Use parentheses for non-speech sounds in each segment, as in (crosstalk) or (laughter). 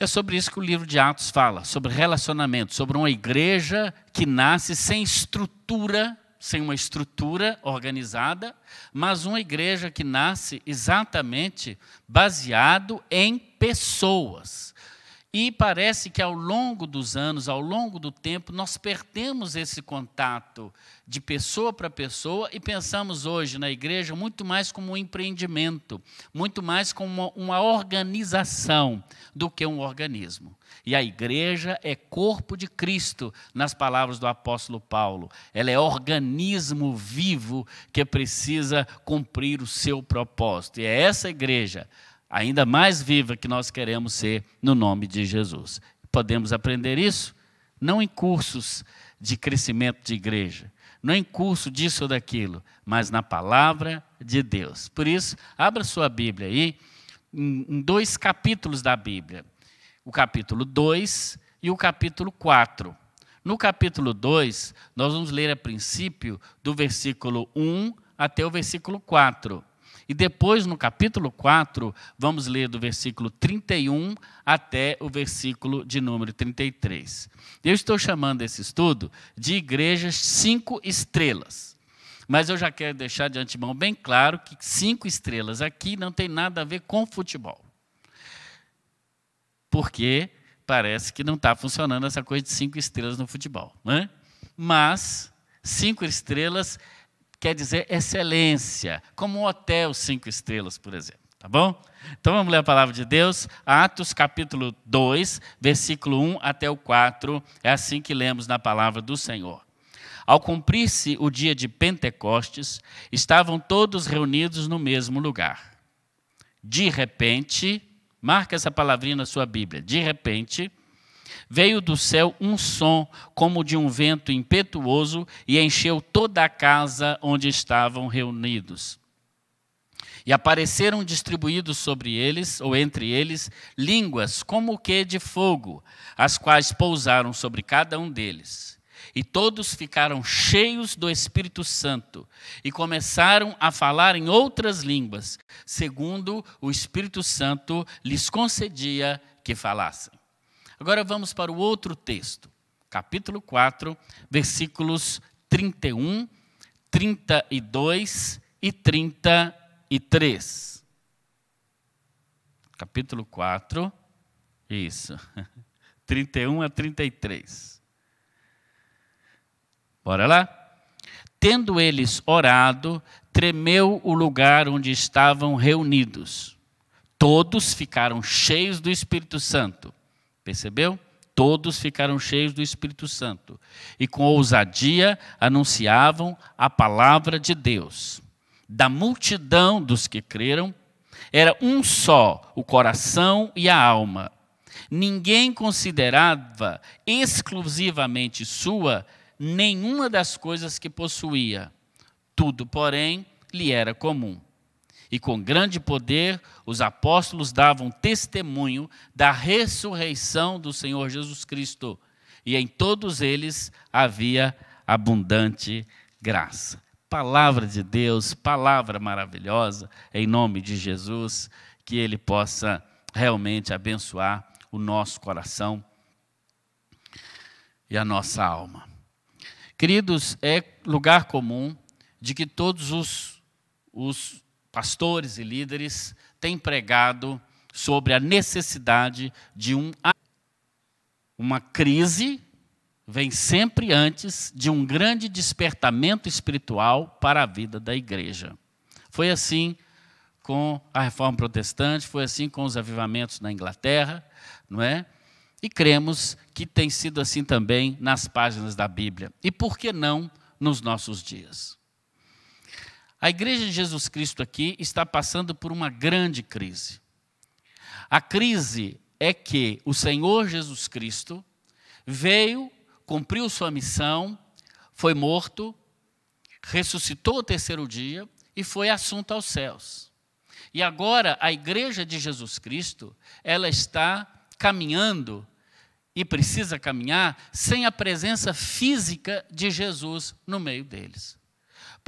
É sobre isso que o livro de Atos fala, sobre relacionamento, sobre uma igreja que nasce sem estrutura, sem uma estrutura organizada, mas uma igreja que nasce exatamente baseado em pessoas. E parece que ao longo dos anos, ao longo do tempo, nós perdemos esse contato de pessoa para pessoa e pensamos hoje na igreja muito mais como um empreendimento, muito mais como uma, uma organização do que um organismo. E a igreja é corpo de Cristo, nas palavras do apóstolo Paulo. Ela é organismo vivo que precisa cumprir o seu propósito. E é essa igreja ainda mais viva que nós queremos ser no nome de Jesus. Podemos aprender isso? Não em cursos de crescimento de igreja, não em curso disso ou daquilo, mas na palavra de Deus. Por isso, abra sua Bíblia aí, em dois capítulos da Bíblia: o capítulo 2 e o capítulo 4. No capítulo 2, nós vamos ler a princípio do versículo 1 até o versículo 4. E depois, no capítulo 4, vamos ler do versículo 31 até o versículo de número 33. Eu estou chamando esse estudo de igrejas cinco estrelas. Mas eu já quero deixar de antemão bem claro que cinco estrelas aqui não tem nada a ver com futebol. Porque parece que não está funcionando essa coisa de cinco estrelas no futebol. Né? Mas cinco estrelas quer dizer excelência, como um hotel cinco estrelas, por exemplo. Tá bom? Então vamos ler a palavra de Deus, Atos capítulo 2, versículo 1 até o 4. É assim que lemos na palavra do Senhor. Ao cumprir-se o dia de Pentecostes, estavam todos reunidos no mesmo lugar. De repente, marca essa palavrinha na sua Bíblia. De repente, Veio do céu um som como de um vento impetuoso e encheu toda a casa onde estavam reunidos. E apareceram distribuídos sobre eles, ou entre eles, línguas como o que de fogo, as quais pousaram sobre cada um deles. E todos ficaram cheios do Espírito Santo e começaram a falar em outras línguas, segundo o Espírito Santo lhes concedia que falassem. Agora vamos para o outro texto, capítulo 4, versículos 31, 32 e 33. Capítulo 4, isso, (laughs) 31 a 33. Bora lá? Tendo eles orado, tremeu o lugar onde estavam reunidos. Todos ficaram cheios do Espírito Santo Percebeu? Todos ficaram cheios do Espírito Santo e com ousadia anunciavam a palavra de Deus. Da multidão dos que creram, era um só o coração e a alma. Ninguém considerava exclusivamente sua nenhuma das coisas que possuía. Tudo, porém, lhe era comum. E com grande poder, os apóstolos davam testemunho da ressurreição do Senhor Jesus Cristo. E em todos eles havia abundante graça. Palavra de Deus, palavra maravilhosa, em nome de Jesus, que Ele possa realmente abençoar o nosso coração e a nossa alma. Queridos, é lugar comum de que todos os, os pastores e líderes têm pregado sobre a necessidade de um uma crise vem sempre antes de um grande despertamento espiritual para a vida da igreja. Foi assim com a reforma protestante, foi assim com os avivamentos na Inglaterra, não é? E cremos que tem sido assim também nas páginas da Bíblia. E por que não nos nossos dias? A igreja de Jesus Cristo aqui está passando por uma grande crise. A crise é que o Senhor Jesus Cristo veio, cumpriu sua missão, foi morto, ressuscitou o terceiro dia e foi assunto aos céus. E agora a igreja de Jesus Cristo, ela está caminhando e precisa caminhar sem a presença física de Jesus no meio deles.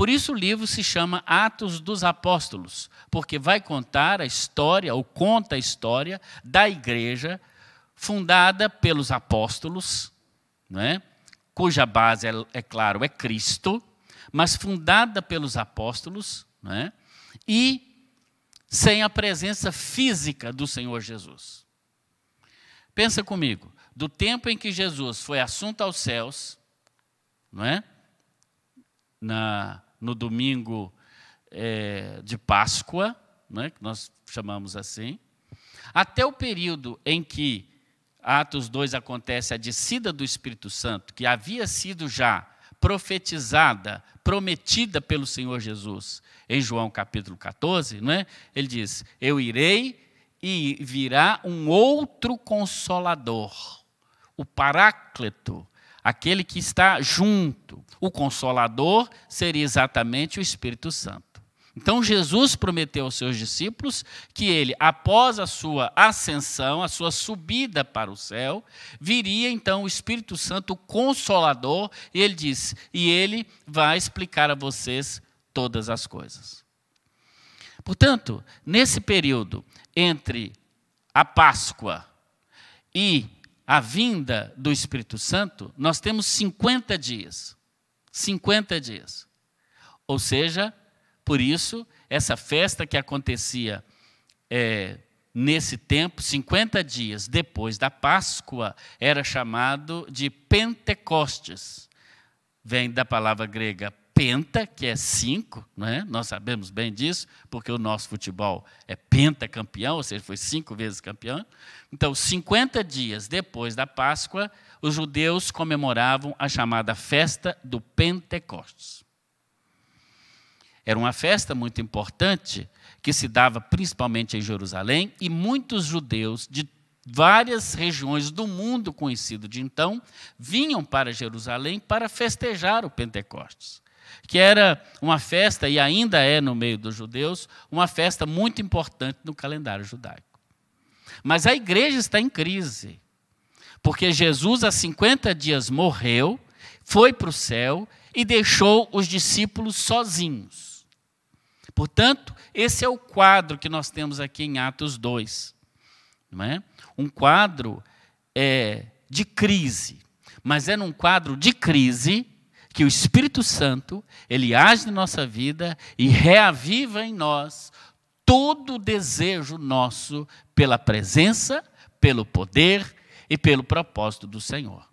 Por isso o livro se chama Atos dos Apóstolos, porque vai contar a história, ou conta a história da igreja, fundada pelos apóstolos, né? cuja base, é, é claro, é Cristo, mas fundada pelos apóstolos, né? e sem a presença física do Senhor Jesus. Pensa comigo, do tempo em que Jesus foi assunto aos céus, não é? Na, no domingo é, de Páscoa, não é? que nós chamamos assim, até o período em que Atos 2 acontece a descida do Espírito Santo, que havia sido já profetizada, prometida pelo Senhor Jesus em João capítulo 14, não é? Ele diz: Eu irei e virá um outro consolador, o Paráclito, aquele que está junto. O consolador seria exatamente o Espírito Santo. Então Jesus prometeu aos seus discípulos que ele, após a sua ascensão, a sua subida para o céu, viria então o Espírito Santo o consolador, e ele diz: "E ele vai explicar a vocês todas as coisas". Portanto, nesse período entre a Páscoa e a vinda do Espírito Santo, nós temos 50 dias. 50 dias. Ou seja, por isso, essa festa que acontecia é, nesse tempo, 50 dias depois da Páscoa, era chamado de Pentecostes. Vem da palavra grega penta, que é cinco, não é? nós sabemos bem disso, porque o nosso futebol é pentacampeão, ou seja, foi cinco vezes campeão. Então, 50 dias depois da Páscoa, os judeus comemoravam a chamada festa do Pentecostes. Era uma festa muito importante que se dava principalmente em Jerusalém e muitos judeus de várias regiões do mundo conhecido de então vinham para Jerusalém para festejar o Pentecostes, que era uma festa e ainda é no meio dos judeus uma festa muito importante no calendário judaico. Mas a igreja está em crise, porque Jesus há 50 dias morreu, foi para o céu e deixou os discípulos sozinhos. Portanto, esse é o quadro que nós temos aqui em Atos 2. Não é? Um quadro é, de crise, mas é num quadro de crise que o Espírito Santo ele age na nossa vida e reaviva em nós todo o desejo nosso pela presença, pelo poder e pelo propósito do Senhor.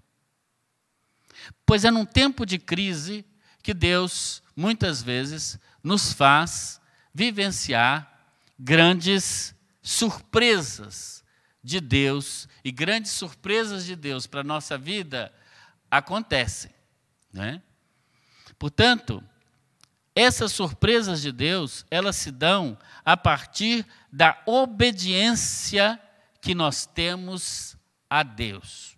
Pois é num tempo de crise que Deus, muitas vezes, nos faz vivenciar grandes surpresas de Deus e grandes surpresas de Deus para a nossa vida acontecem. Né? Portanto, essas surpresas de Deus, elas se dão a partir da obediência que nós temos a Deus.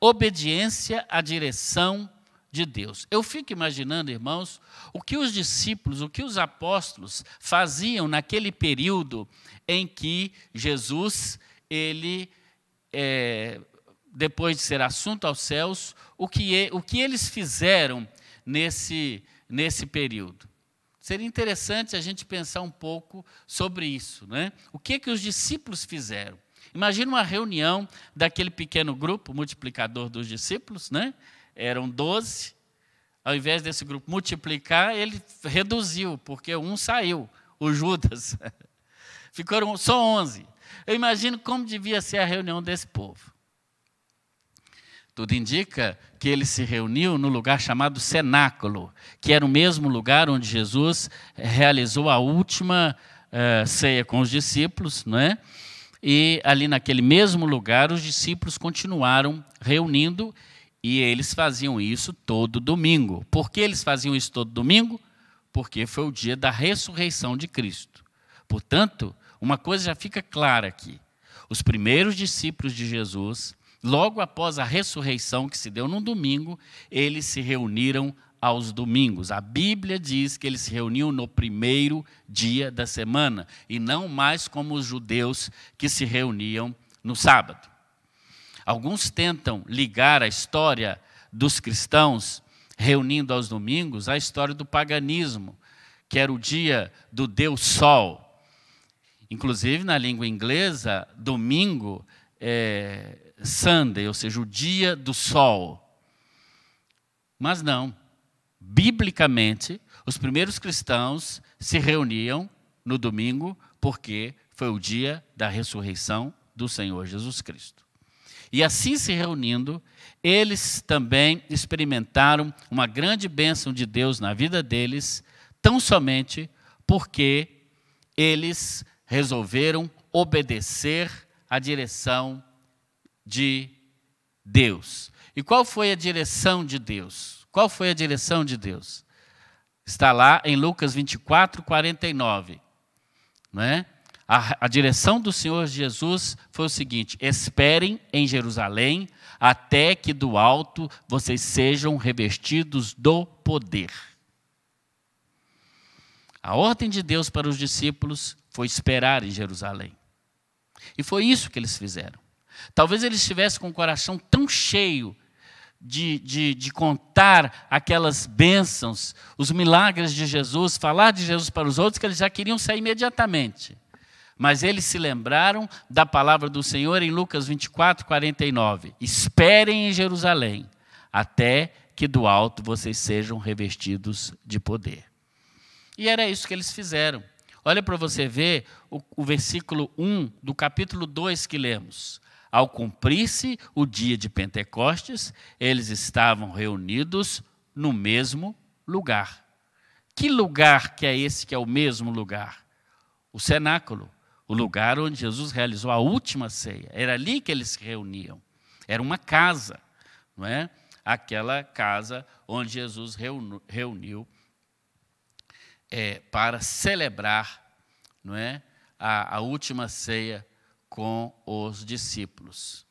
Obediência à direção de Deus. Eu fico imaginando, irmãos, o que os discípulos, o que os apóstolos faziam naquele período em que Jesus, ele, é, depois de ser assunto aos céus, o que, o que eles fizeram nesse, nesse período. Seria interessante a gente pensar um pouco sobre isso. Né? O que, que os discípulos fizeram? Imagina uma reunião daquele pequeno grupo, multiplicador dos discípulos, né? eram 12. Ao invés desse grupo multiplicar, ele reduziu, porque um saiu, o Judas. (laughs) Ficaram só 11. Eu imagino como devia ser a reunião desse povo. Tudo indica que ele se reuniu no lugar chamado cenáculo, que era o mesmo lugar onde Jesus realizou a última uh, ceia com os discípulos, não é? E ali naquele mesmo lugar os discípulos continuaram reunindo e eles faziam isso todo domingo. Por que eles faziam isso todo domingo? Porque foi o dia da ressurreição de Cristo. Portanto, uma coisa já fica clara aqui. Os primeiros discípulos de Jesus, logo após a ressurreição que se deu no domingo, eles se reuniram aos domingos. A Bíblia diz que eles se reuniam no primeiro dia da semana e não mais como os judeus que se reuniam no sábado. Alguns tentam ligar a história dos cristãos reunindo aos domingos à história do paganismo, que era o dia do Deus Sol. Inclusive, na língua inglesa, domingo é, Sunday, ou seja, o dia do sol. Mas não. Biblicamente, os primeiros cristãos se reuniam no domingo porque foi o dia da ressurreição do Senhor Jesus Cristo. E assim se reunindo, eles também experimentaram uma grande bênção de Deus na vida deles, tão somente porque eles resolveram obedecer à direção de Deus. E qual foi a direção de Deus? Qual foi a direção de Deus? Está lá em Lucas 24, 49. Não é? a, a direção do Senhor Jesus foi o seguinte: esperem em Jerusalém até que do alto vocês sejam revestidos do poder. A ordem de Deus para os discípulos foi esperar em Jerusalém. E foi isso que eles fizeram. Talvez eles estivessem com o coração tão cheio de, de, de, contar aquelas bênçãos, os milagres de Jesus, falar de Jesus para os outros, que eles já queriam sair imediatamente. Mas eles se lembraram da palavra do Senhor em Lucas 24, 49. Esperem em Jerusalém, até que do alto vocês sejam revestidos de poder. E era isso que eles fizeram. Olha para você ver o, o versículo 1 do capítulo 2 que lemos. Ao cumprir-se o dia de Pentecostes, eles estavam reunidos no mesmo lugar. Que lugar que é esse que é o mesmo lugar? O cenáculo, o lugar onde Jesus realizou a última ceia. Era ali que eles se reuniam. Era uma casa, não é? Aquela casa onde Jesus reuniu é, para celebrar, não é, a, a, última ceia com os discípulos.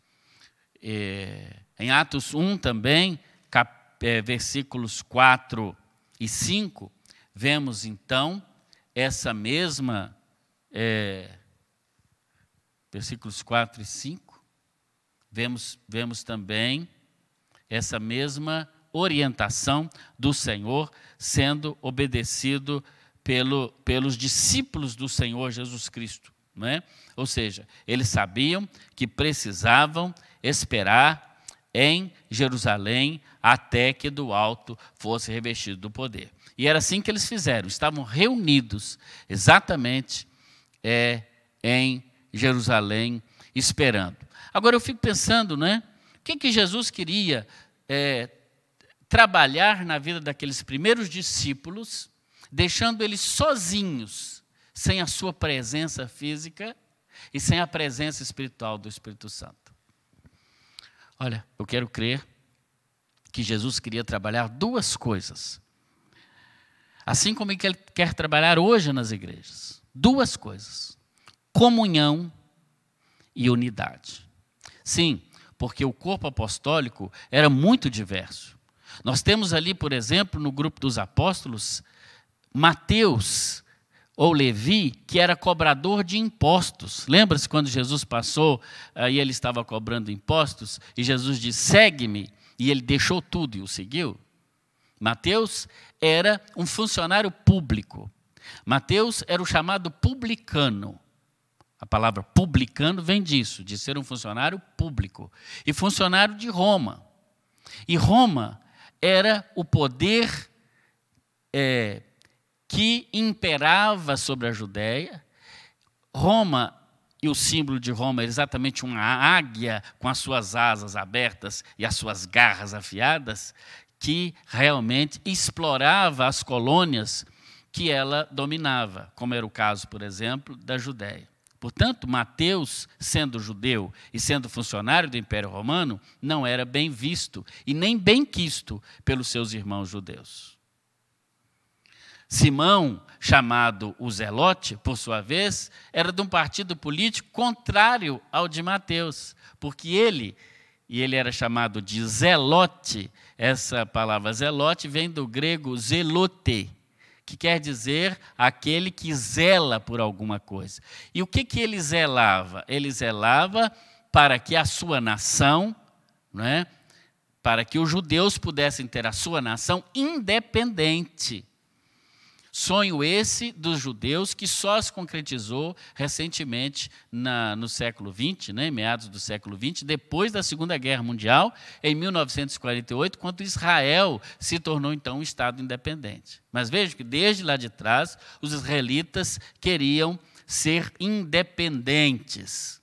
É, em Atos 1 também, cap, é, versículos 4 e 5, vemos então essa mesma é, versículos 4 e 5, vemos, vemos também essa mesma orientação do Senhor sendo obedecido pelo, pelos discípulos do Senhor Jesus Cristo. Não é? Ou seja, eles sabiam que precisavam esperar em Jerusalém até que do alto fosse revestido do poder. E era assim que eles fizeram, estavam reunidos exatamente é, em Jerusalém esperando. Agora eu fico pensando, né? O que, que Jesus queria é, trabalhar na vida daqueles primeiros discípulos, deixando eles sozinhos, sem a sua presença física e sem a presença espiritual do Espírito Santo? Olha, eu quero crer que Jesus queria trabalhar duas coisas. Assim como ele quer trabalhar hoje nas igrejas. Duas coisas comunhão e unidade. Sim, porque o corpo apostólico era muito diverso. Nós temos ali, por exemplo, no grupo dos apóstolos, Mateus ou Levi, que era cobrador de impostos. Lembra-se quando Jesus passou e ele estava cobrando impostos e Jesus disse: "Segue-me", e ele deixou tudo e o seguiu? Mateus era um funcionário público. Mateus era o chamado publicano. A palavra publicano vem disso, de ser um funcionário público. E funcionário de Roma. E Roma era o poder é, que imperava sobre a Judéia. Roma, e o símbolo de Roma é exatamente uma águia com as suas asas abertas e as suas garras afiadas, que realmente explorava as colônias que ela dominava, como era o caso, por exemplo, da Judéia. Portanto, Mateus, sendo judeu e sendo funcionário do Império Romano, não era bem visto e nem bem quisto pelos seus irmãos judeus. Simão, chamado o Zelote, por sua vez, era de um partido político contrário ao de Mateus, porque ele, e ele era chamado de Zelote, essa palavra Zelote vem do grego zelote, que quer dizer aquele que zela por alguma coisa. E o que, que ele zelava? Ele zelava para que a sua nação, não é? para que os judeus pudessem ter a sua nação independente. Sonho esse dos judeus que só se concretizou recentemente na, no século XX, né, meados do século XX, depois da Segunda Guerra Mundial, em 1948, quando Israel se tornou então um Estado independente. Mas veja que desde lá de trás, os israelitas queriam ser independentes.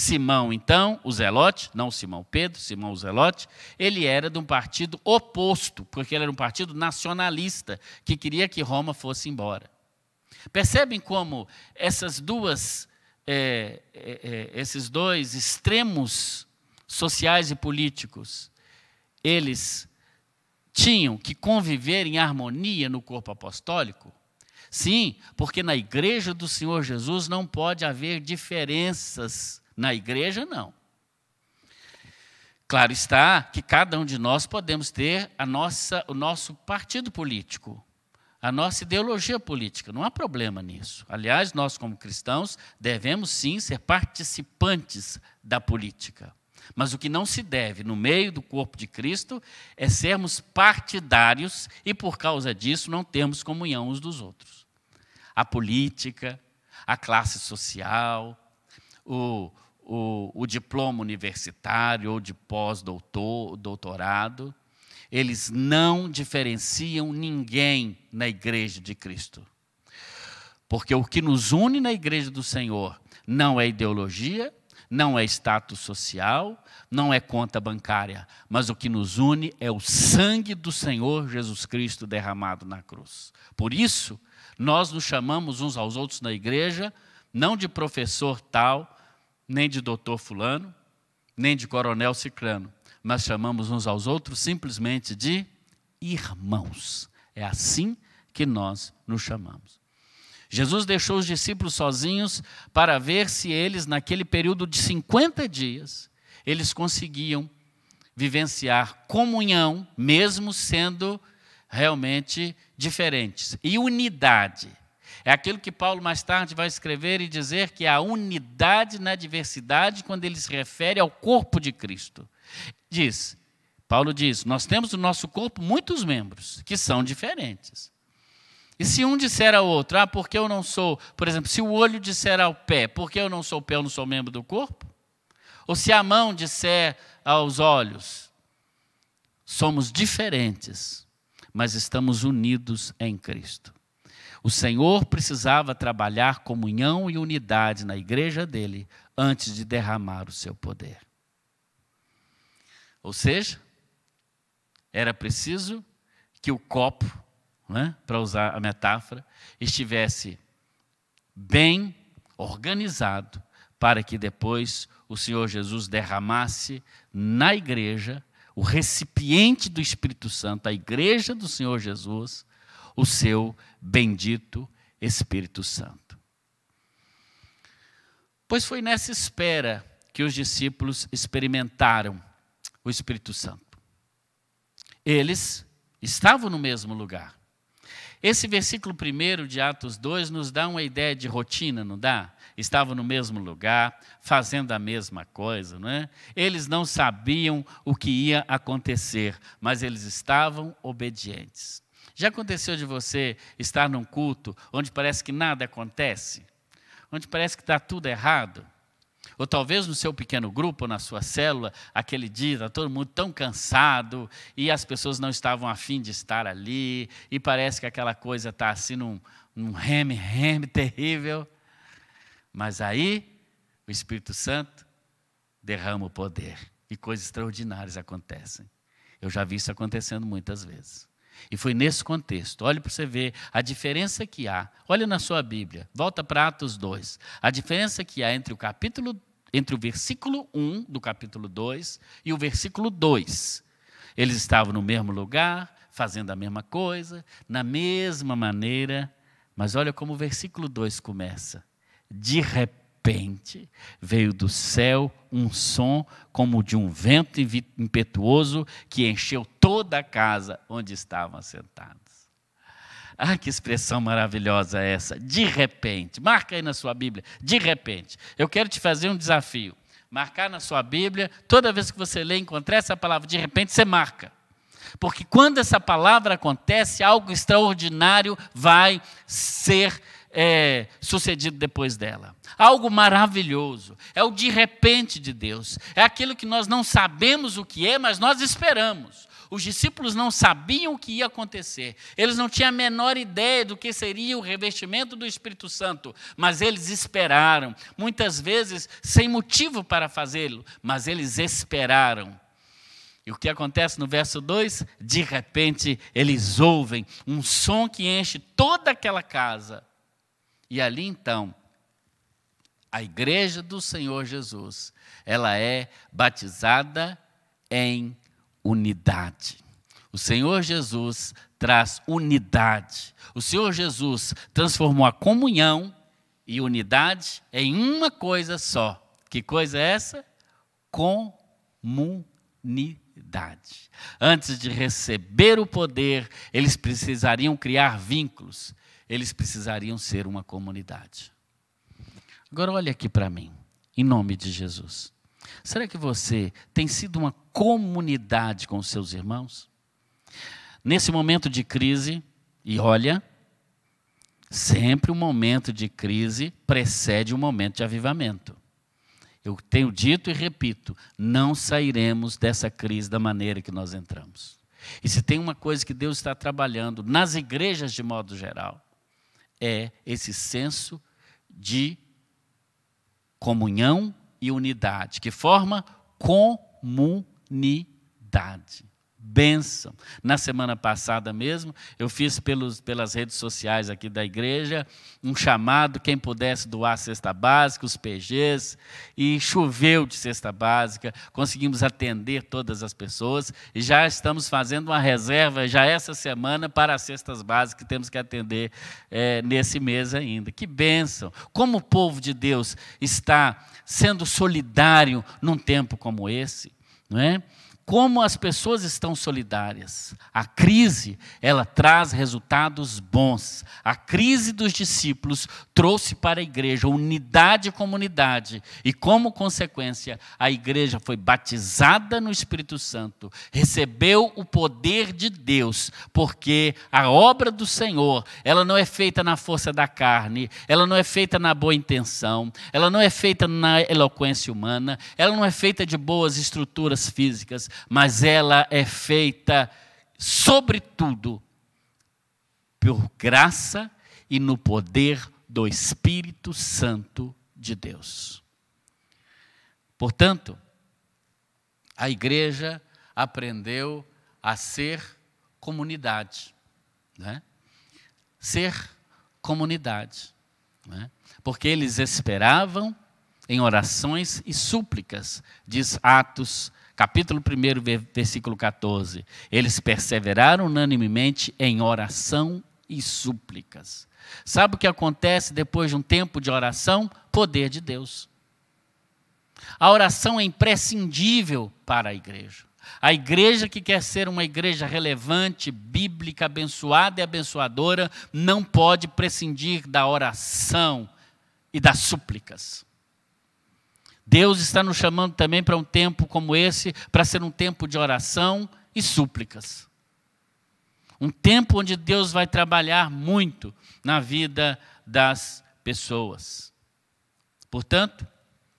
Simão, então, o Zelote, não Simão Pedro, Simão o Zelote, ele era de um partido oposto, porque ele era um partido nacionalista, que queria que Roma fosse embora. Percebem como essas duas, é, é, é esses dois extremos sociais e políticos, eles tinham que conviver em harmonia no corpo apostólico? Sim, porque na igreja do Senhor Jesus não pode haver diferenças na igreja, não. Claro está que cada um de nós podemos ter a nossa, o nosso partido político, a nossa ideologia política, não há problema nisso. Aliás, nós, como cristãos, devemos sim ser participantes da política. Mas o que não se deve, no meio do corpo de Cristo, é sermos partidários e, por causa disso, não termos comunhão uns dos outros. A política, a classe social, o, o, o diploma universitário ou de pós-doutorado, eles não diferenciam ninguém na igreja de Cristo. Porque o que nos une na igreja do Senhor não é ideologia, não é status social, não é conta bancária, mas o que nos une é o sangue do Senhor Jesus Cristo derramado na cruz. Por isso, nós nos chamamos uns aos outros na igreja, não de professor tal, nem de doutor fulano, nem de coronel ciclano, mas chamamos uns aos outros simplesmente de irmãos. É assim que nós nos chamamos. Jesus deixou os discípulos sozinhos para ver se eles, naquele período de 50 dias, eles conseguiam vivenciar comunhão, mesmo sendo realmente diferentes, e unidade. É aquilo que Paulo mais tarde vai escrever e dizer que é a unidade na diversidade quando ele se refere ao corpo de Cristo. Diz, Paulo diz: Nós temos no nosso corpo muitos membros que são diferentes. E se um disser ao outro, ah, porque eu não sou, por exemplo, se o olho disser ao pé, porque eu não sou pé, eu não sou membro do corpo? Ou se a mão disser aos olhos, somos diferentes, mas estamos unidos em Cristo. O Senhor precisava trabalhar comunhão e unidade na igreja dele antes de derramar o seu poder. Ou seja, era preciso que o copo, né, para usar a metáfora, estivesse bem organizado para que depois o Senhor Jesus derramasse na igreja o recipiente do Espírito Santo, a igreja do Senhor Jesus, o seu bendito Espírito Santo. Pois foi nessa espera que os discípulos experimentaram o Espírito Santo. Eles estavam no mesmo lugar. Esse versículo primeiro de Atos 2 nos dá uma ideia de rotina, não dá? Estavam no mesmo lugar, fazendo a mesma coisa, não é? Eles não sabiam o que ia acontecer, mas eles estavam obedientes. Já aconteceu de você estar num culto onde parece que nada acontece? Onde parece que está tudo errado? Ou talvez no seu pequeno grupo, na sua célula, aquele dia, está todo mundo tão cansado e as pessoas não estavam afim de estar ali, e parece que aquela coisa está assim num, num reme-reme (laughs) terrível. Mas aí, o Espírito Santo derrama o poder e coisas extraordinárias acontecem. Eu já vi isso acontecendo muitas vezes. E foi nesse contexto. Olhe para você ver a diferença que há. Olha na sua Bíblia, volta para Atos 2. A diferença que há entre o capítulo entre o versículo 1 do capítulo 2 e o versículo 2. Eles estavam no mesmo lugar, fazendo a mesma coisa, na mesma maneira, mas olha como o versículo 2 começa. De repente repente veio do céu um som como de um vento impetuoso que encheu toda a casa onde estavam sentados. Ah, que expressão maravilhosa é essa! De repente, marca aí na sua Bíblia, de repente. Eu quero te fazer um desafio. Marcar na sua Bíblia, toda vez que você lê, encontrar essa palavra, de repente você marca. Porque quando essa palavra acontece, algo extraordinário vai ser é, sucedido depois dela. Algo maravilhoso. É o de repente de Deus. É aquilo que nós não sabemos o que é, mas nós esperamos. Os discípulos não sabiam o que ia acontecer. Eles não tinham a menor ideia do que seria o revestimento do Espírito Santo, mas eles esperaram, muitas vezes sem motivo para fazê-lo, mas eles esperaram. E o que acontece no verso 2? De repente, eles ouvem um som que enche toda aquela casa. E ali então, a igreja do Senhor Jesus, ela é batizada em unidade. O Senhor Jesus traz unidade. O Senhor Jesus transformou a comunhão e unidade em uma coisa só. Que coisa é essa? Comunidade. Antes de receber o poder, eles precisariam criar vínculos, eles precisariam ser uma comunidade. Agora olhe aqui para mim, em nome de Jesus. Será que você tem sido uma comunidade com os seus irmãos? Nesse momento de crise, e olha, sempre um momento de crise precede um momento de avivamento. Eu tenho dito e repito: não sairemos dessa crise da maneira que nós entramos. E se tem uma coisa que Deus está trabalhando nas igrejas de modo geral, é esse senso de comunhão e unidade, que forma comunidade bênção. Na semana passada mesmo, eu fiz pelos, pelas redes sociais aqui da igreja um chamado, quem pudesse doar cesta básica, os PGs, e choveu de cesta básica, conseguimos atender todas as pessoas, e já estamos fazendo uma reserva já essa semana para as cestas básicas que temos que atender é, nesse mês ainda. Que bênção! Como o povo de Deus está sendo solidário num tempo como esse, não é? Como as pessoas estão solidárias. A crise, ela traz resultados bons. A crise dos discípulos trouxe para a igreja unidade e comunidade, e como consequência, a igreja foi batizada no Espírito Santo, recebeu o poder de Deus, porque a obra do Senhor, ela não é feita na força da carne, ela não é feita na boa intenção, ela não é feita na eloquência humana, ela não é feita de boas estruturas físicas, mas ela é feita, sobretudo, por graça e no poder do Espírito Santo de Deus. Portanto, a igreja aprendeu a ser comunidade, né? ser comunidade, né? porque eles esperavam em orações e súplicas, diz Atos capítulo 1, versículo 14. Eles perseveraram unanimemente em oração e súplicas. Sabe o que acontece depois de um tempo de oração? Poder de Deus. A oração é imprescindível para a igreja. A igreja que quer ser uma igreja relevante, bíblica, abençoada e abençoadora, não pode prescindir da oração e das súplicas. Deus está nos chamando também para um tempo como esse, para ser um tempo de oração e súplicas. Um tempo onde Deus vai trabalhar muito na vida das pessoas. Portanto,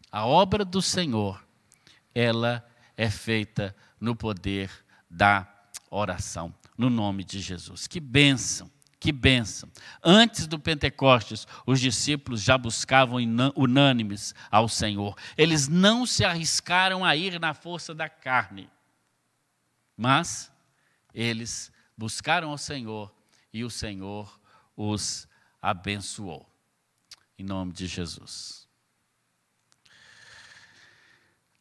a obra do Senhor, ela é feita no poder da oração, no nome de Jesus. Que bênção! Que bênção. Antes do Pentecostes, os discípulos já buscavam unânimes ao Senhor. Eles não se arriscaram a ir na força da carne, mas eles buscaram ao Senhor e o Senhor os abençoou. Em nome de Jesus.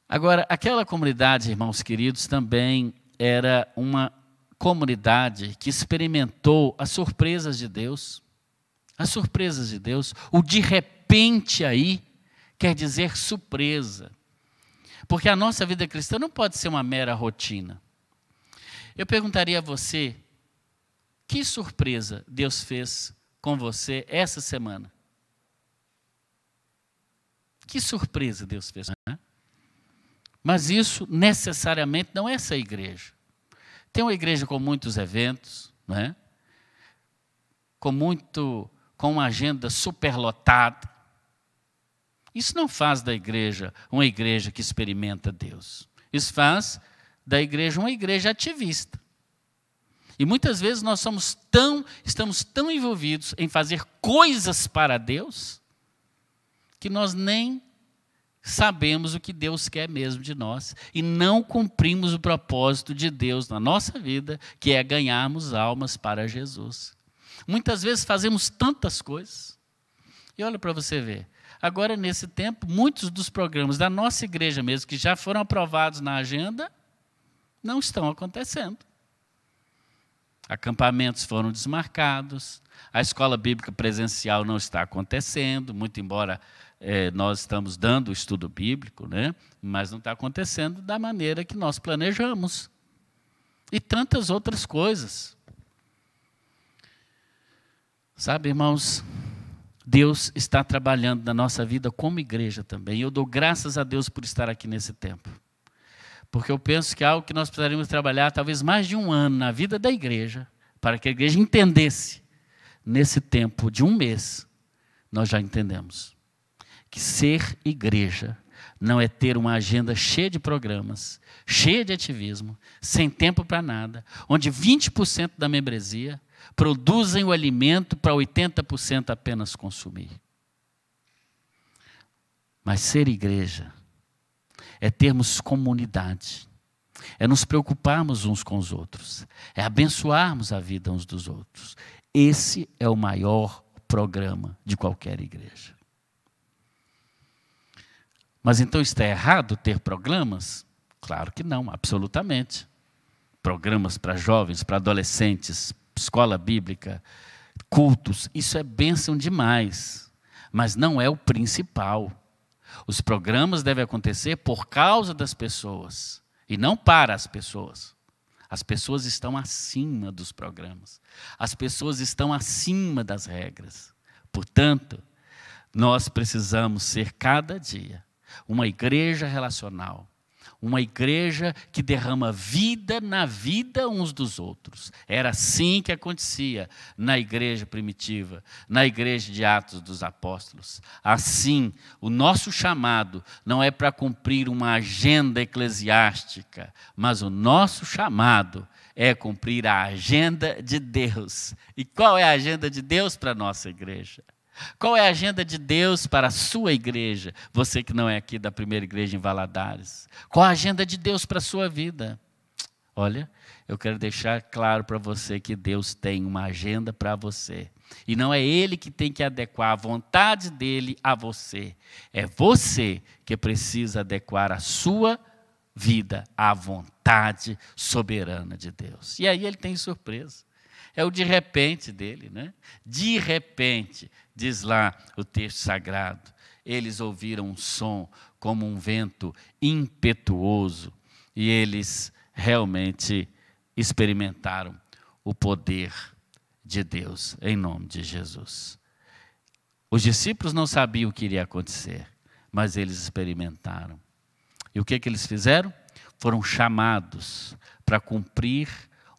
Agora, aquela comunidade, irmãos queridos, também era uma comunidade que experimentou as surpresas de Deus. As surpresas de Deus. O de repente aí quer dizer surpresa. Porque a nossa vida cristã não pode ser uma mera rotina. Eu perguntaria a você: que surpresa Deus fez com você essa semana? Que surpresa Deus fez? Né? Mas isso necessariamente não é essa igreja. Tem uma igreja com muitos eventos, não é? com muito, com uma agenda superlotada. Isso não faz da igreja uma igreja que experimenta Deus. Isso faz da igreja uma igreja ativista. E muitas vezes nós somos tão, estamos tão envolvidos em fazer coisas para Deus que nós nem sabemos o que Deus quer mesmo de nós e não cumprimos o propósito de Deus na nossa vida, que é ganharmos almas para Jesus. Muitas vezes fazemos tantas coisas. E olha para você ver. Agora, nesse tempo, muitos dos programas da nossa igreja mesmo, que já foram aprovados na agenda, não estão acontecendo. Acampamentos foram desmarcados, a escola bíblica presencial não está acontecendo, muito embora é, nós estamos dando o estudo bíblico, né? mas não está acontecendo da maneira que nós planejamos. E tantas outras coisas. Sabe, irmãos, Deus está trabalhando na nossa vida como igreja também. Eu dou graças a Deus por estar aqui nesse tempo. Porque eu penso que é algo que nós precisaríamos trabalhar talvez mais de um ano na vida da igreja, para que a igreja entendesse, nesse tempo de um mês, nós já entendemos que ser igreja não é ter uma agenda cheia de programas, cheia de ativismo, sem tempo para nada, onde 20% da membresia produzem o alimento para 80% apenas consumir. Mas ser igreja é termos comunidade, é nos preocuparmos uns com os outros, é abençoarmos a vida uns dos outros. Esse é o maior programa de qualquer igreja. Mas então está errado ter programas? Claro que não, absolutamente. Programas para jovens, para adolescentes, escola bíblica, cultos, isso é bênção demais, mas não é o principal. Os programas devem acontecer por causa das pessoas e não para as pessoas. As pessoas estão acima dos programas. As pessoas estão acima das regras. Portanto, nós precisamos ser cada dia uma igreja relacional uma igreja que derrama vida na vida uns dos outros. Era assim que acontecia na igreja primitiva, na igreja de Atos dos Apóstolos. Assim, o nosso chamado não é para cumprir uma agenda eclesiástica, mas o nosso chamado é cumprir a agenda de Deus. E qual é a agenda de Deus para a nossa igreja? Qual é a agenda de Deus para a sua igreja? Você que não é aqui da primeira igreja em Valadares. Qual a agenda de Deus para a sua vida? Olha, eu quero deixar claro para você que Deus tem uma agenda para você. E não é Ele que tem que adequar a vontade dele a você. É você que precisa adequar a sua vida à vontade soberana de Deus. E aí ele tem surpresa. É o de repente dele, né? De repente, diz lá o texto sagrado, eles ouviram um som como um vento impetuoso e eles realmente experimentaram o poder de Deus em nome de Jesus. Os discípulos não sabiam o que iria acontecer, mas eles experimentaram. E o que, que eles fizeram? Foram chamados para cumprir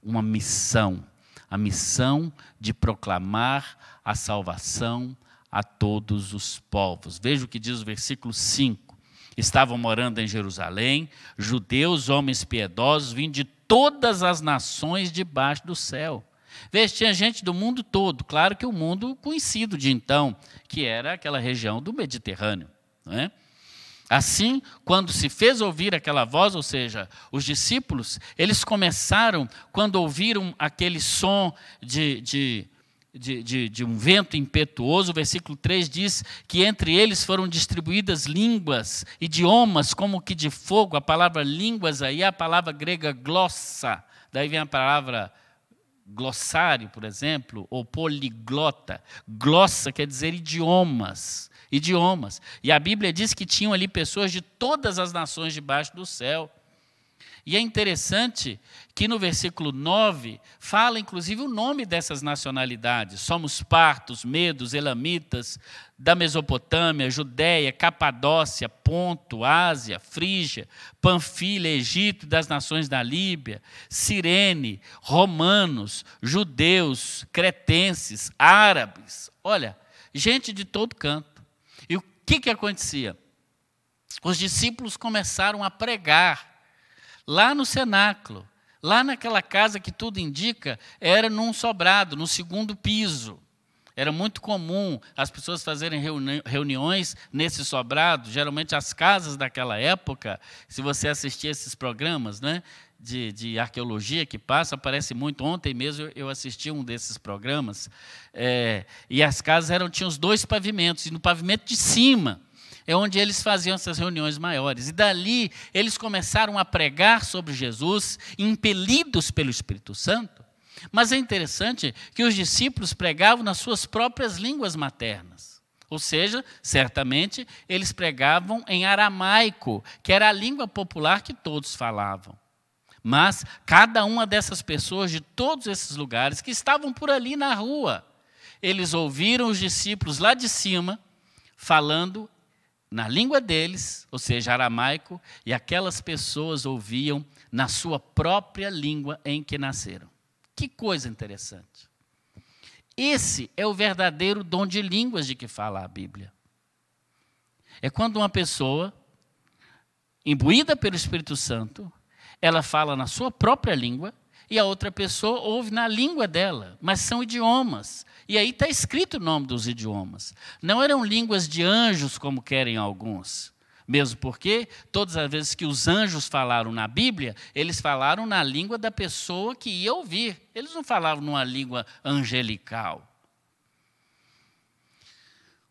uma missão a missão de proclamar a salvação a todos os povos. Veja o que diz o versículo 5. Estavam morando em Jerusalém judeus, homens piedosos, vindo de todas as nações debaixo do céu. Veja, tinha gente do mundo todo, claro que o mundo conhecido de então, que era aquela região do Mediterrâneo. Não é? Assim, quando se fez ouvir aquela voz, ou seja, os discípulos, eles começaram, quando ouviram aquele som de, de, de, de, de um vento impetuoso, o versículo 3 diz que entre eles foram distribuídas línguas, idiomas como que de fogo. A palavra línguas aí é a palavra grega glossa, daí vem a palavra glossário, por exemplo, ou poliglota. Glossa quer dizer idiomas idiomas. E a Bíblia diz que tinham ali pessoas de todas as nações debaixo do céu. E é interessante que no versículo 9 fala inclusive o nome dessas nacionalidades. Somos partos, medos, elamitas, da Mesopotâmia, Judéia, Capadócia, Ponto, Ásia, Frígia, Panfilha, Egito, das nações da Líbia, Cirene, romanos, judeus, cretenses, árabes. Olha, gente de todo canto. Que, que acontecia? Os discípulos começaram a pregar lá no cenáculo, lá naquela casa que tudo indica, era num sobrado, no segundo piso. Era muito comum as pessoas fazerem reuni reuniões nesse sobrado, geralmente as casas daquela época, se você assistir esses programas né, de, de arqueologia que passa, aparece muito. Ontem mesmo eu assisti um desses programas, é, e as casas eram, tinham os dois pavimentos, e no pavimento de cima é onde eles faziam essas reuniões maiores. E dali eles começaram a pregar sobre Jesus, impelidos pelo Espírito Santo. Mas é interessante que os discípulos pregavam nas suas próprias línguas maternas. Ou seja, certamente eles pregavam em aramaico, que era a língua popular que todos falavam. Mas cada uma dessas pessoas de todos esses lugares que estavam por ali na rua, eles ouviram os discípulos lá de cima falando na língua deles, ou seja, aramaico, e aquelas pessoas ouviam na sua própria língua em que nasceram. Que coisa interessante. Esse é o verdadeiro dom de línguas de que fala a Bíblia. É quando uma pessoa, imbuída pelo Espírito Santo, ela fala na sua própria língua e a outra pessoa ouve na língua dela, mas são idiomas. E aí está escrito o nome dos idiomas. Não eram línguas de anjos, como querem alguns. Mesmo porque, todas as vezes que os anjos falaram na Bíblia, eles falaram na língua da pessoa que ia ouvir. Eles não falavam numa língua angelical.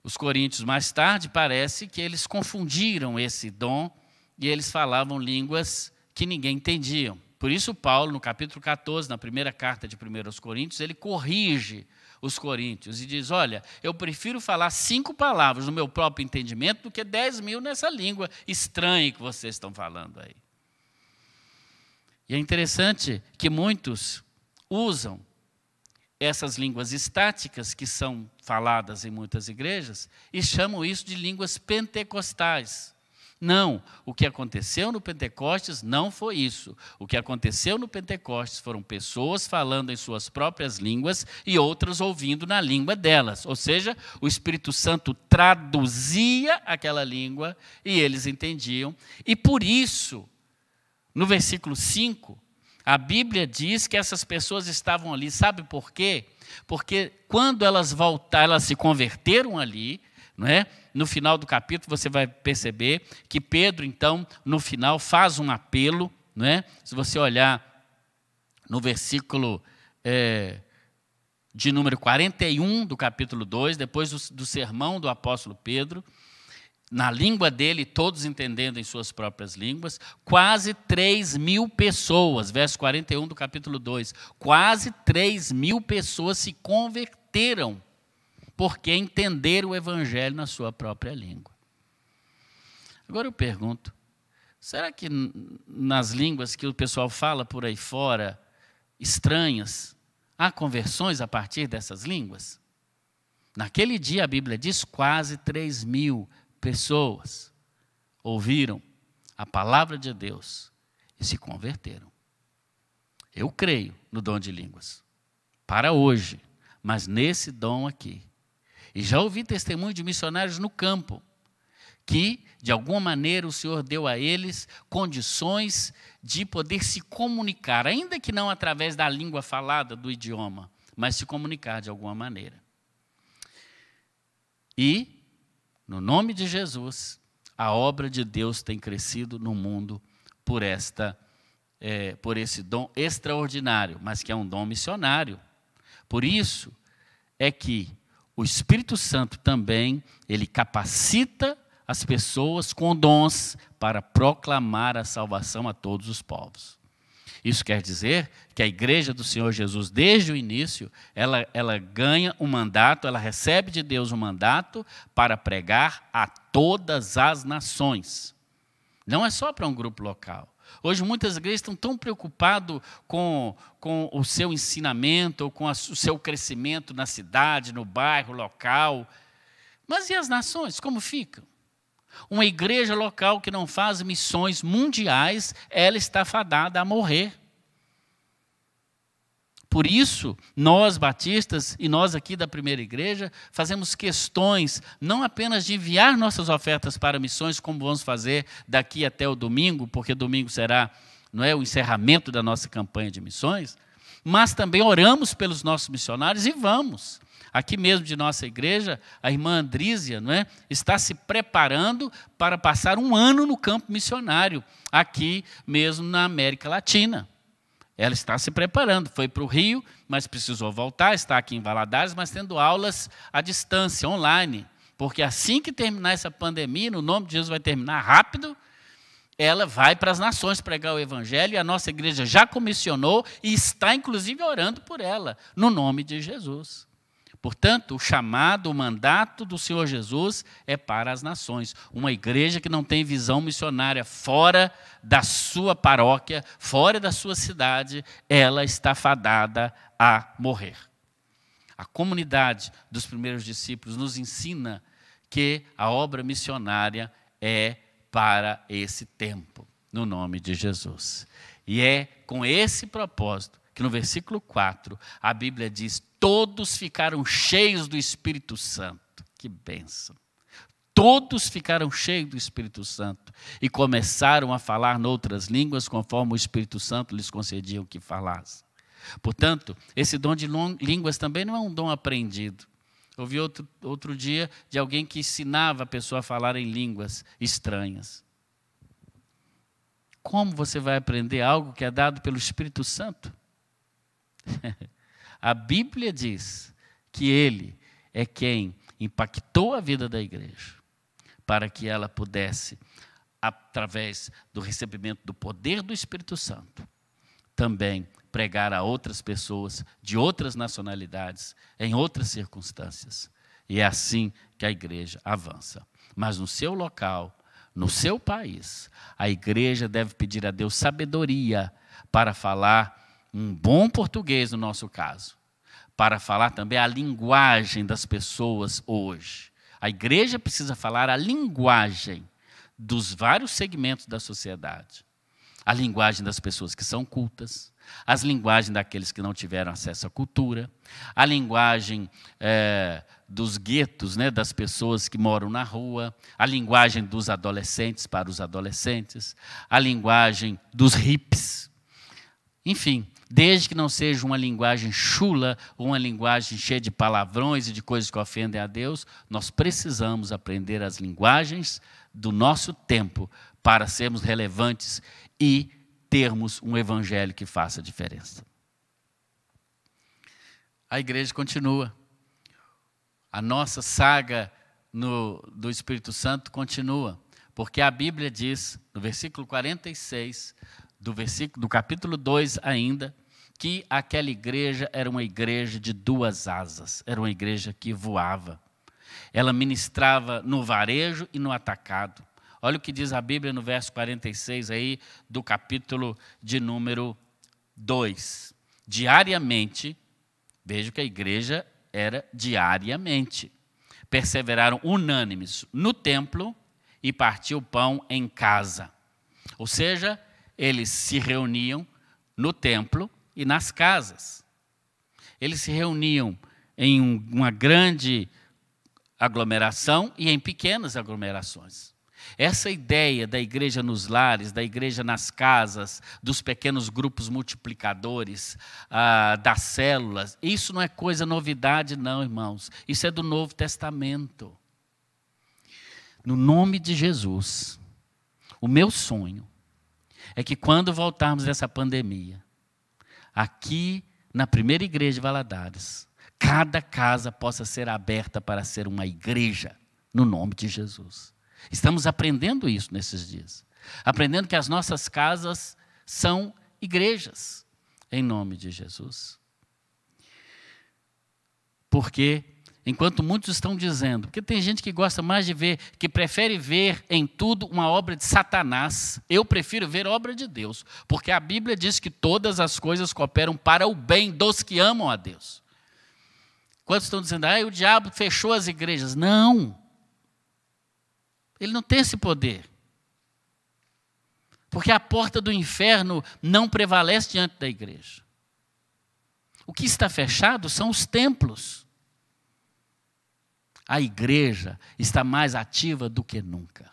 Os coríntios, mais tarde, parece que eles confundiram esse dom e eles falavam línguas que ninguém entendia. Por isso, Paulo, no capítulo 14, na primeira carta de 1 Coríntios, ele corrige os coríntios e diz: Olha, eu prefiro falar cinco palavras no meu próprio entendimento do que dez mil nessa língua estranha que vocês estão falando aí. E é interessante que muitos usam essas línguas estáticas que são faladas em muitas igrejas e chamam isso de línguas pentecostais. Não, o que aconteceu no Pentecostes não foi isso. O que aconteceu no Pentecostes foram pessoas falando em suas próprias línguas e outras ouvindo na língua delas. Ou seja, o Espírito Santo traduzia aquela língua e eles entendiam. E por isso, no versículo 5, a Bíblia diz que essas pessoas estavam ali, sabe por quê? Porque quando elas voltaram, elas se converteram ali, não é? no final do capítulo você vai perceber que Pedro, então, no final, faz um apelo. Não é? Se você olhar no versículo é, de número 41 do capítulo 2, depois do, do sermão do apóstolo Pedro, na língua dele, todos entendendo em suas próprias línguas, quase 3 mil pessoas, verso 41 do capítulo 2, quase 3 mil pessoas se converteram porque entender o Evangelho na sua própria língua. Agora eu pergunto: será que nas línguas que o pessoal fala por aí fora, estranhas, há conversões a partir dessas línguas? Naquele dia a Bíblia diz quase 3 mil pessoas ouviram a palavra de Deus e se converteram. Eu creio no dom de línguas, para hoje, mas nesse dom aqui, e já ouvi testemunho de missionários no campo, que, de alguma maneira, o Senhor deu a eles condições de poder se comunicar, ainda que não através da língua falada, do idioma, mas se comunicar de alguma maneira. E, no nome de Jesus, a obra de Deus tem crescido no mundo por esta é, por esse dom extraordinário, mas que é um dom missionário. Por isso é que o Espírito Santo também, ele capacita as pessoas com dons para proclamar a salvação a todos os povos. Isso quer dizer que a igreja do Senhor Jesus, desde o início, ela, ela ganha um mandato, ela recebe de Deus um mandato para pregar a todas as nações. Não é só para um grupo local. Hoje muitas igrejas estão tão preocupadas com, com o seu ensinamento, ou com a, o seu crescimento na cidade, no bairro, local. Mas e as nações, como ficam? Uma igreja local que não faz missões mundiais, ela está fadada a morrer. Por isso, nós batistas e nós aqui da primeira igreja fazemos questões não apenas de enviar nossas ofertas para missões, como vamos fazer daqui até o domingo, porque domingo será não é o encerramento da nossa campanha de missões, mas também oramos pelos nossos missionários e vamos. Aqui mesmo de nossa igreja, a irmã Andrísia não é, está se preparando para passar um ano no campo missionário, aqui mesmo na América Latina. Ela está se preparando, foi para o Rio, mas precisou voltar, está aqui em Valadares, mas tendo aulas à distância, online. Porque assim que terminar essa pandemia, no nome de Jesus vai terminar rápido, ela vai para as nações pregar o Evangelho, e a nossa igreja já comissionou e está, inclusive, orando por ela, no nome de Jesus. Portanto, o chamado, o mandato do Senhor Jesus é para as nações. Uma igreja que não tem visão missionária fora da sua paróquia, fora da sua cidade, ela está fadada a morrer. A comunidade dos primeiros discípulos nos ensina que a obra missionária é para esse tempo, no nome de Jesus. E é com esse propósito que no versículo 4 a Bíblia diz: todos ficaram cheios do Espírito Santo. Que bênção! Todos ficaram cheios do Espírito Santo e começaram a falar noutras línguas conforme o Espírito Santo lhes concedia o que falassem. Portanto, esse dom de línguas também não é um dom aprendido. Ouvi outro, outro dia de alguém que ensinava a pessoa a falar em línguas estranhas. Como você vai aprender algo que é dado pelo Espírito Santo? (laughs) A Bíblia diz que ele é quem impactou a vida da igreja para que ela pudesse, através do recebimento do poder do Espírito Santo, também pregar a outras pessoas de outras nacionalidades, em outras circunstâncias. E é assim que a igreja avança. Mas no seu local, no seu país, a igreja deve pedir a Deus sabedoria para falar um bom português, no nosso caso, para falar também a linguagem das pessoas hoje. A igreja precisa falar a linguagem dos vários segmentos da sociedade. A linguagem das pessoas que são cultas, as linguagens daqueles que não tiveram acesso à cultura, a linguagem é, dos guetos, né, das pessoas que moram na rua, a linguagem dos adolescentes para os adolescentes, a linguagem dos hips. Enfim, desde que não seja uma linguagem chula, uma linguagem cheia de palavrões e de coisas que ofendem a Deus, nós precisamos aprender as linguagens do nosso tempo para sermos relevantes e termos um evangelho que faça diferença. A igreja continua. A nossa saga no, do Espírito Santo continua, porque a Bíblia diz, no versículo 46, do versículo do capítulo 2 ainda, que aquela igreja era uma igreja de duas asas, era uma igreja que voava. Ela ministrava no varejo e no atacado. Olha o que diz a Bíblia no verso 46 aí do capítulo de número 2. Diariamente, veja que a igreja era diariamente. Perseveraram unânimes no templo e partiu o pão em casa. Ou seja, eles se reuniam no templo e nas casas. Eles se reuniam em uma grande aglomeração e em pequenas aglomerações. Essa ideia da igreja nos lares, da igreja nas casas, dos pequenos grupos multiplicadores, ah, das células, isso não é coisa novidade, não, irmãos. Isso é do Novo Testamento. No nome de Jesus, o meu sonho é que quando voltarmos dessa pandemia, aqui na primeira igreja de Valadares, cada casa possa ser aberta para ser uma igreja, no nome de Jesus. Estamos aprendendo isso nesses dias. Aprendendo que as nossas casas são igrejas, em nome de Jesus. Porque Enquanto muitos estão dizendo, porque tem gente que gosta mais de ver, que prefere ver em tudo uma obra de Satanás. Eu prefiro ver obra de Deus, porque a Bíblia diz que todas as coisas cooperam para o bem dos que amam a Deus. Quantos estão dizendo, ah, o diabo fechou as igrejas? Não. Ele não tem esse poder. Porque a porta do inferno não prevalece diante da igreja. O que está fechado são os templos a igreja está mais ativa do que nunca.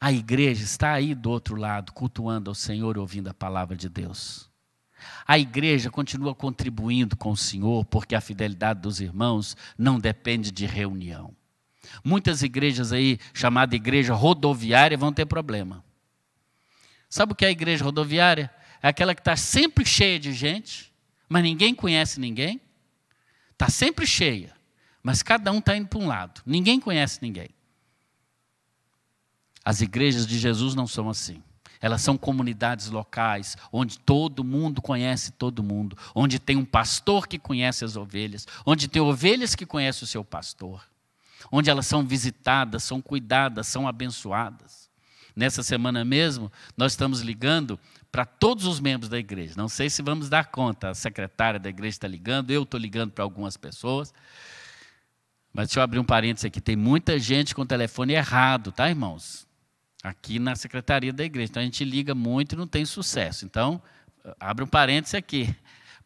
A igreja está aí do outro lado, cultuando ao Senhor e ouvindo a palavra de Deus. A igreja continua contribuindo com o Senhor, porque a fidelidade dos irmãos não depende de reunião. Muitas igrejas aí, chamada igreja rodoviária, vão ter problema. Sabe o que é a igreja rodoviária? É aquela que está sempre cheia de gente, mas ninguém conhece ninguém. Está sempre cheia. Mas cada um está indo para um lado. Ninguém conhece ninguém. As igrejas de Jesus não são assim. Elas são comunidades locais, onde todo mundo conhece todo mundo, onde tem um pastor que conhece as ovelhas, onde tem ovelhas que conhecem o seu pastor, onde elas são visitadas, são cuidadas, são abençoadas. Nessa semana mesmo, nós estamos ligando para todos os membros da igreja. Não sei se vamos dar conta, a secretária da igreja está ligando, eu estou ligando para algumas pessoas. Mas deixa eu abrir um parênteses aqui. Tem muita gente com o telefone errado, tá, irmãos? Aqui na secretaria da igreja. Então a gente liga muito e não tem sucesso. Então, abre um parênteses aqui.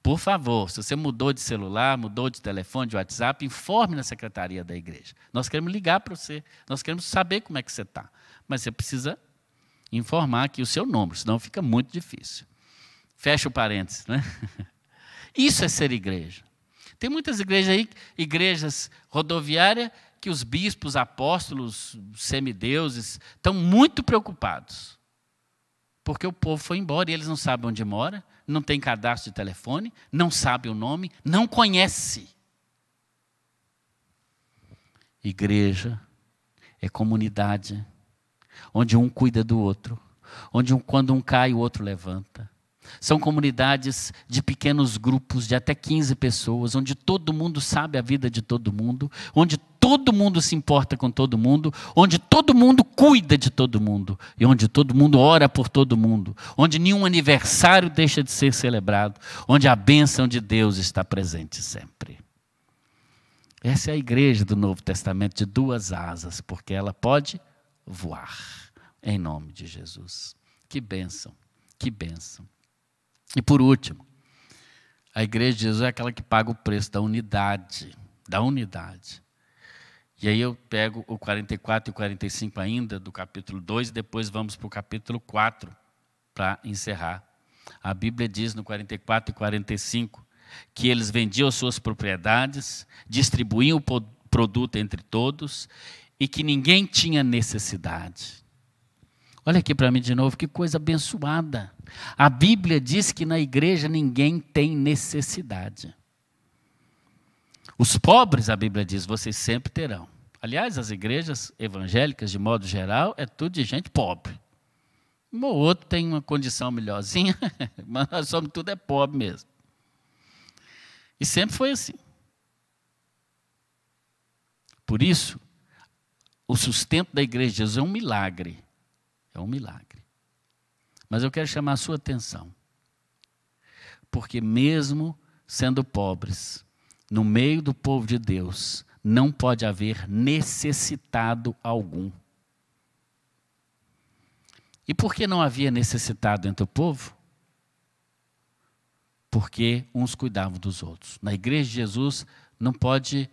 Por favor, se você mudou de celular, mudou de telefone, de WhatsApp, informe na secretaria da igreja. Nós queremos ligar para você. Nós queremos saber como é que você está. Mas você precisa informar aqui o seu número, senão fica muito difícil. Fecha o parênteses, né? (laughs) Isso é ser igreja. Tem muitas igrejas aí, igrejas rodoviárias, que os bispos, apóstolos, semideuses estão muito preocupados. Porque o povo foi embora e eles não sabem onde mora, não tem cadastro de telefone, não sabe o nome, não conhece. Igreja é comunidade, onde um cuida do outro, onde um, quando um cai, o outro levanta. São comunidades de pequenos grupos de até 15 pessoas, onde todo mundo sabe a vida de todo mundo, onde todo mundo se importa com todo mundo, onde todo mundo cuida de todo mundo e onde todo mundo ora por todo mundo, onde nenhum aniversário deixa de ser celebrado, onde a bênção de Deus está presente sempre. Essa é a igreja do Novo Testamento de duas asas, porque ela pode voar em nome de Jesus. Que bênção, que bênção. E por último, a igreja de Jesus é aquela que paga o preço da unidade, da unidade. E aí eu pego o 44 e o 45 ainda do capítulo 2 e depois vamos para o capítulo 4 para encerrar. A Bíblia diz no 44 e 45 que eles vendiam suas propriedades, distribuíam o produto entre todos e que ninguém tinha necessidade. Olha aqui para mim de novo, que coisa abençoada. A Bíblia diz que na igreja ninguém tem necessidade. Os pobres, a Bíblia diz, vocês sempre terão. Aliás, as igrejas evangélicas, de modo geral, é tudo de gente pobre. Um ou outro tem uma condição melhorzinha, (laughs) mas nós somos tudo é pobre mesmo. E sempre foi assim. Por isso, o sustento da igreja de Jesus é um milagre. É um milagre. Mas eu quero chamar a sua atenção. Porque, mesmo sendo pobres, no meio do povo de Deus, não pode haver necessitado algum. E por que não havia necessitado entre o povo? Porque uns cuidavam dos outros. Na igreja de Jesus não pode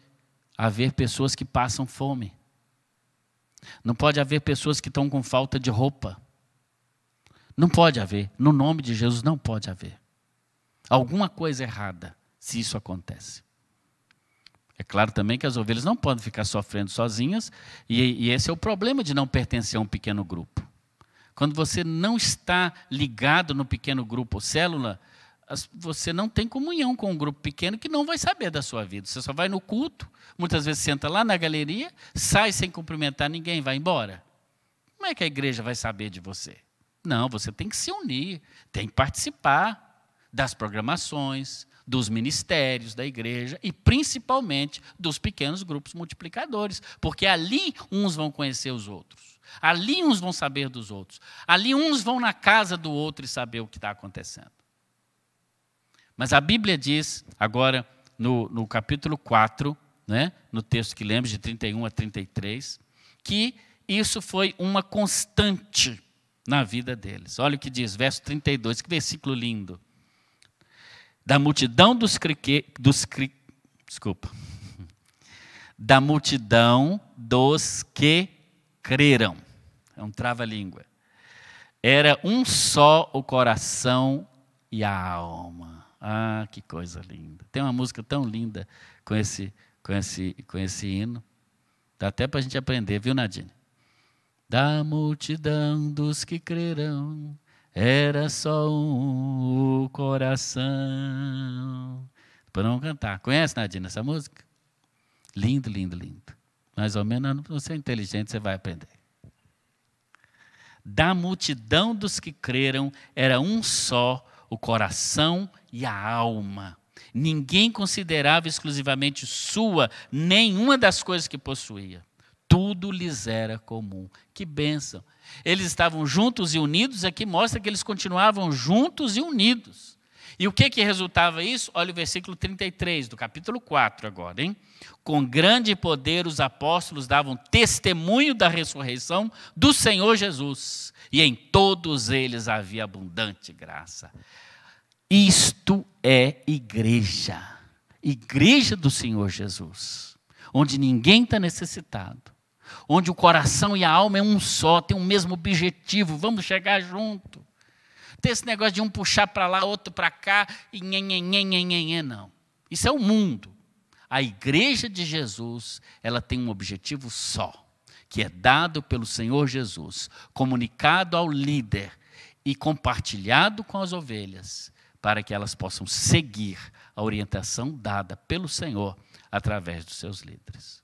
haver pessoas que passam fome. Não pode haver pessoas que estão com falta de roupa. Não pode haver. No nome de Jesus, não pode haver. Alguma coisa errada se isso acontece. É claro também que as ovelhas não podem ficar sofrendo sozinhas, e, e esse é o problema de não pertencer a um pequeno grupo. Quando você não está ligado no pequeno grupo ou célula, você não tem comunhão com um grupo pequeno que não vai saber da sua vida. Você só vai no culto, muitas vezes senta lá na galeria, sai sem cumprimentar ninguém, vai embora. Como é que a igreja vai saber de você? Não, você tem que se unir, tem que participar das programações, dos ministérios da igreja e principalmente dos pequenos grupos multiplicadores, porque ali uns vão conhecer os outros, ali uns vão saber dos outros, ali uns vão na casa do outro e saber o que está acontecendo. Mas a Bíblia diz, agora no, no capítulo 4, né, no texto que lemos, de 31 a 33, que isso foi uma constante na vida deles. Olha o que diz, verso 32, que versículo lindo. Da multidão dos, crique, dos cri, desculpa, (laughs) da multidão dos que creram. É um trava-língua. Era um só o coração e a alma. Ah, que coisa linda. Tem uma música tão linda com esse, com esse, com esse hino. Dá até para a gente aprender, viu, Nadine? Da multidão dos que crerão, era só um o coração. Para não cantar. Conhece, Nadine, essa música? Lindo, lindo, lindo. Mais ou menos, você é inteligente, você vai aprender. Da multidão dos que creram, era um só o coração e a alma. Ninguém considerava exclusivamente sua nenhuma das coisas que possuía. Tudo lhes era comum. Que bênção. Eles estavam juntos e unidos, aqui mostra que eles continuavam juntos e unidos. E o que que resultava isso? Olha o versículo 33 do capítulo 4 agora, hein? Com grande poder os apóstolos davam testemunho da ressurreição do Senhor Jesus, e em todos eles havia abundante graça. Isto é igreja. Igreja do Senhor Jesus. Onde ninguém está necessitado. Onde o coração e a alma é um só, tem o mesmo objetivo. Vamos chegar junto. Tem esse negócio de um puxar para lá, outro para cá, e não. Isso é o mundo. A igreja de Jesus, ela tem um objetivo só, que é dado pelo Senhor Jesus, comunicado ao líder e compartilhado com as ovelhas para que elas possam seguir a orientação dada pelo Senhor através dos seus líderes.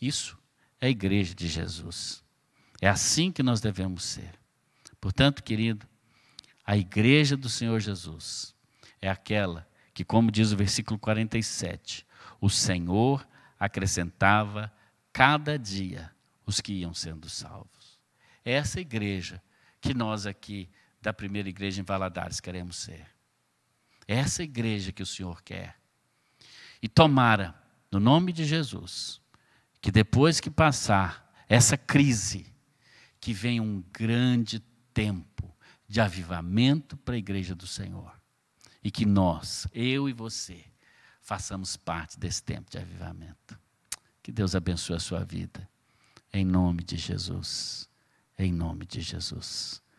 Isso é a igreja de Jesus. É assim que nós devemos ser. Portanto, querido, a igreja do Senhor Jesus é aquela que, como diz o versículo 47, o Senhor acrescentava cada dia os que iam sendo salvos. É essa igreja que nós aqui da primeira igreja em Valadares queremos ser. É essa igreja que o Senhor quer. E tomara, no nome de Jesus, que depois que passar essa crise, que venha um grande tempo de avivamento para a igreja do Senhor. E que nós, eu e você, façamos parte desse tempo de avivamento. Que Deus abençoe a sua vida. Em nome de Jesus. Em nome de Jesus.